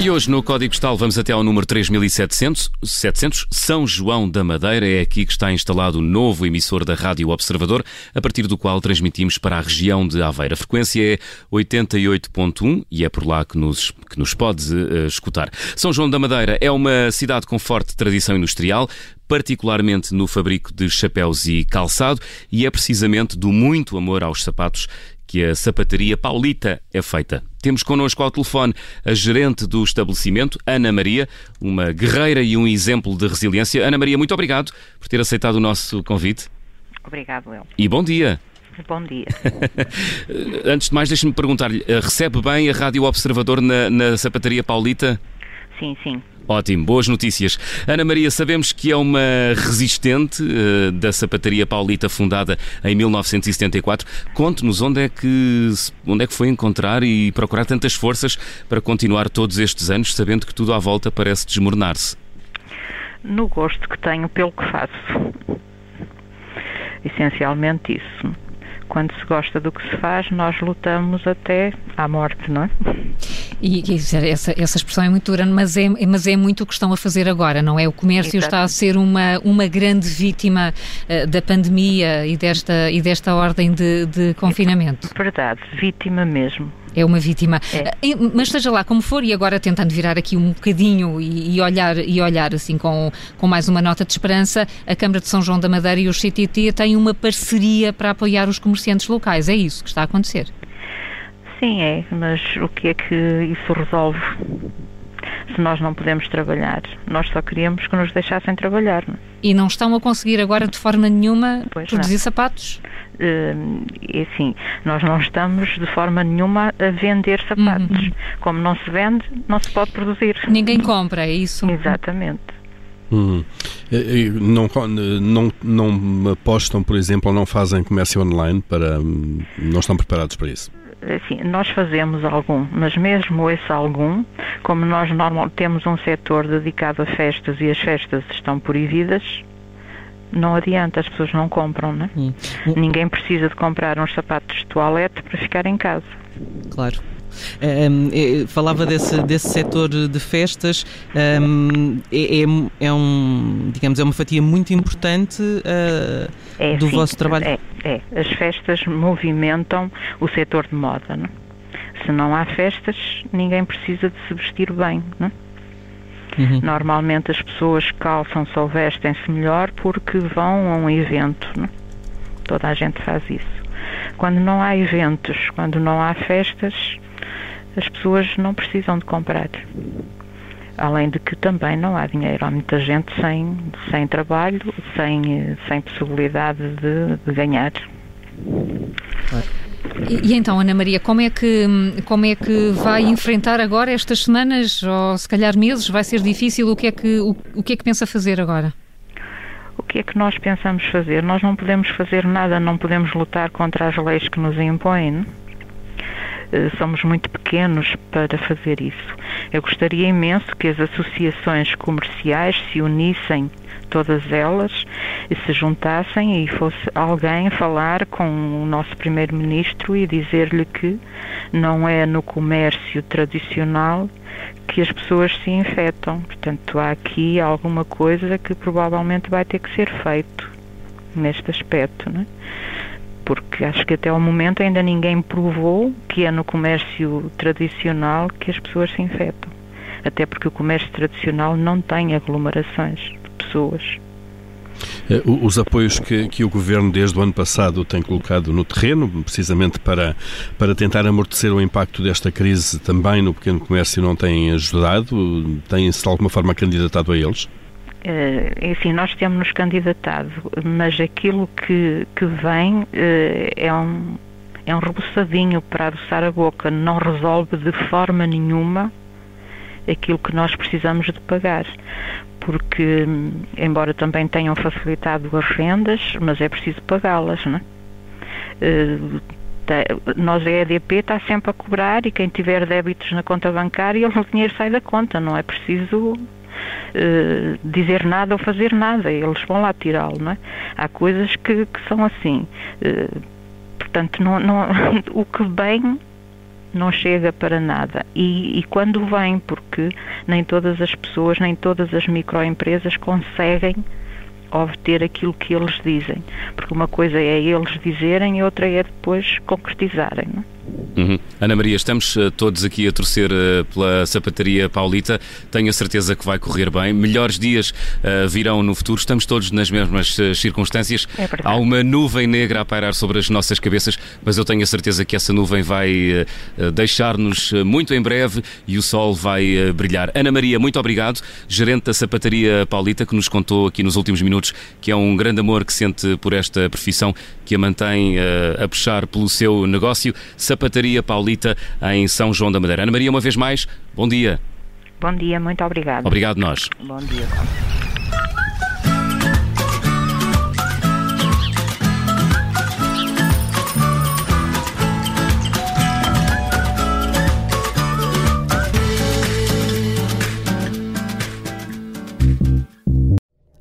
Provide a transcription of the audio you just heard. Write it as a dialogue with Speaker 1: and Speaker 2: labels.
Speaker 1: E hoje no Código Postal vamos até ao número 3700, 700, São João da Madeira. É aqui que está instalado o novo emissor da Rádio Observador, a partir do qual transmitimos para a região de Aveira. A frequência é 88.1 e é por lá que nos, que nos pode uh, escutar. São João da Madeira é uma cidade com forte tradição industrial, particularmente no fabrico de chapéus e calçado, e é precisamente do muito amor aos sapatos que a sapataria Paulita é feita. Temos connosco ao telefone a gerente do estabelecimento, Ana Maria, uma guerreira e um exemplo de resiliência. Ana Maria, muito obrigado por ter aceitado o nosso convite.
Speaker 2: Obrigado, eu.
Speaker 1: E bom dia.
Speaker 2: Bom dia.
Speaker 1: Antes de mais, deixe-me perguntar-lhe: eh, recebe bem a Rádio Observador na, na sapataria Paulita?
Speaker 2: Sim, sim.
Speaker 1: Ótimo, boas notícias. Ana Maria, sabemos que é uma resistente uh, da sapataria paulita fundada em 1974. Conte-nos onde é que onde é que foi encontrar e procurar tantas forças para continuar todos estes anos, sabendo que tudo à volta parece desmoronar-se.
Speaker 2: No gosto que tenho pelo que faço. Essencialmente isso quando se gosta do que se faz, nós lutamos até à morte, não é?
Speaker 3: E, e essa, essa expressão é muito dura, mas é, mas é muito o que estão a fazer agora, não é? O comércio está a ser uma, uma grande vítima uh, da pandemia e desta, e desta ordem de, de confinamento.
Speaker 2: Verdade, vítima mesmo
Speaker 3: é uma vítima. É. Eh, mas seja lá como for, e agora tentando virar aqui um bocadinho e, e, olhar, e olhar assim com, com mais uma nota de esperança, a Câmara de São João da Madeira e o CTT têm uma parceria para apoiar os comerciantes locais. É isso que está a acontecer?
Speaker 2: Sim, é, mas o que é que isso resolve? Se nós não podemos trabalhar, nós só queríamos que nos deixassem trabalhar. É?
Speaker 3: E não estão a conseguir agora de forma nenhuma pois produzir não. sapatos?
Speaker 2: É assim, nós não estamos de forma nenhuma a vender sapatos. Uhum. Como não se vende, não se pode produzir.
Speaker 3: Ninguém compra, é isso?
Speaker 2: Exatamente.
Speaker 4: Hum. Não, não, não apostam, por exemplo, ou não fazem comércio online para. não estão preparados para isso?
Speaker 2: Assim, nós fazemos algum, mas mesmo esse algum, como nós normalmente temos um setor dedicado a festas e as festas estão proibidas, não adianta, as pessoas não compram, né? Hum. Ninguém precisa de comprar uns sapatos de toalete para ficar em casa.
Speaker 5: Claro. Um, é, falava desse, desse setor de festas, um, é, é, é, um, digamos, é uma fatia muito importante uh, é, do sim, vosso trabalho.
Speaker 2: É, é, as festas movimentam o setor de moda. Não? Se não há festas, ninguém precisa de se vestir bem. Não? Uhum. Normalmente as pessoas calçam-se ou vestem-se melhor porque vão a um evento. Não? Toda a gente faz isso. Quando não há eventos, quando não há festas, as pessoas não precisam de comprar. Além de que também não há dinheiro. Há muita gente sem, sem trabalho, sem, sem possibilidade de, de ganhar.
Speaker 3: E, então, Ana Maria, como é, que, como é que vai enfrentar agora estas semanas, ou se calhar meses? Vai ser difícil? O que é que, o, o que, é que pensa fazer agora?
Speaker 2: O que é que nós pensamos fazer? Nós não podemos fazer nada, não podemos lutar contra as leis que nos impõem. Eh, somos muito pequenos para fazer isso. Eu gostaria imenso que as associações comerciais se unissem, todas elas, se juntassem e fosse alguém falar com o nosso primeiro-ministro e dizer-lhe que não é no comércio tradicional que as pessoas se infectam. Portanto, há aqui alguma coisa que provavelmente vai ter que ser feito neste aspecto. Não é? porque acho que até ao momento ainda ninguém provou que é no comércio tradicional que as pessoas se infectam. Até porque o comércio tradicional não tem aglomerações pessoas.
Speaker 4: Eh, os apoios que, que, o Governo desde o ano passado tem colocado no terreno, precisamente para, para tentar amortecer o impacto desta crise também no pequeno comércio, não têm ajudado? Têm-se de alguma forma candidatado a eles?
Speaker 2: Enfim, nós temos-nos candidatado, mas aquilo que, que vem é um é um rebuçadinho para adoçar a boca, não resolve de forma nenhuma aquilo que nós precisamos de pagar. Porque, embora também tenham facilitado as rendas, mas é preciso pagá-las, não é? Uh, nós, a EDP, está sempre a cobrar e quem tiver débitos na conta bancária, o dinheiro sai da conta, não é preciso uh, dizer nada ou fazer nada, eles vão lá tirá-lo, não é? Há coisas que, que são assim. Uh, portanto, não, não, o que vem não chega para nada. E, e, quando vem, porque nem todas as pessoas, nem todas as microempresas conseguem obter aquilo que eles dizem. Porque uma coisa é eles dizerem e outra é depois concretizarem. Não?
Speaker 1: Uhum. Ana Maria, estamos uh, todos aqui a torcer uh, pela sapataria paulita. Tenho a certeza que vai correr bem. Melhores dias uh, virão no futuro. Estamos todos nas mesmas circunstâncias.
Speaker 2: É
Speaker 1: Há uma nuvem negra a pairar sobre as nossas cabeças, mas eu tenho a certeza que essa nuvem vai deixar-nos muito em breve e o sol vai brilhar. Ana Maria, muito obrigado. Gerente da sapataria paulita, que nos contou aqui nos últimos minutos que é um grande amor que sente por esta profissão, que a mantém a puxar pelo seu negócio. Sapataria Paulita em São João da Madeira. Ana Maria, uma vez mais, bom dia.
Speaker 2: Bom dia, muito obrigado.
Speaker 1: Obrigado nós.
Speaker 2: Bom dia.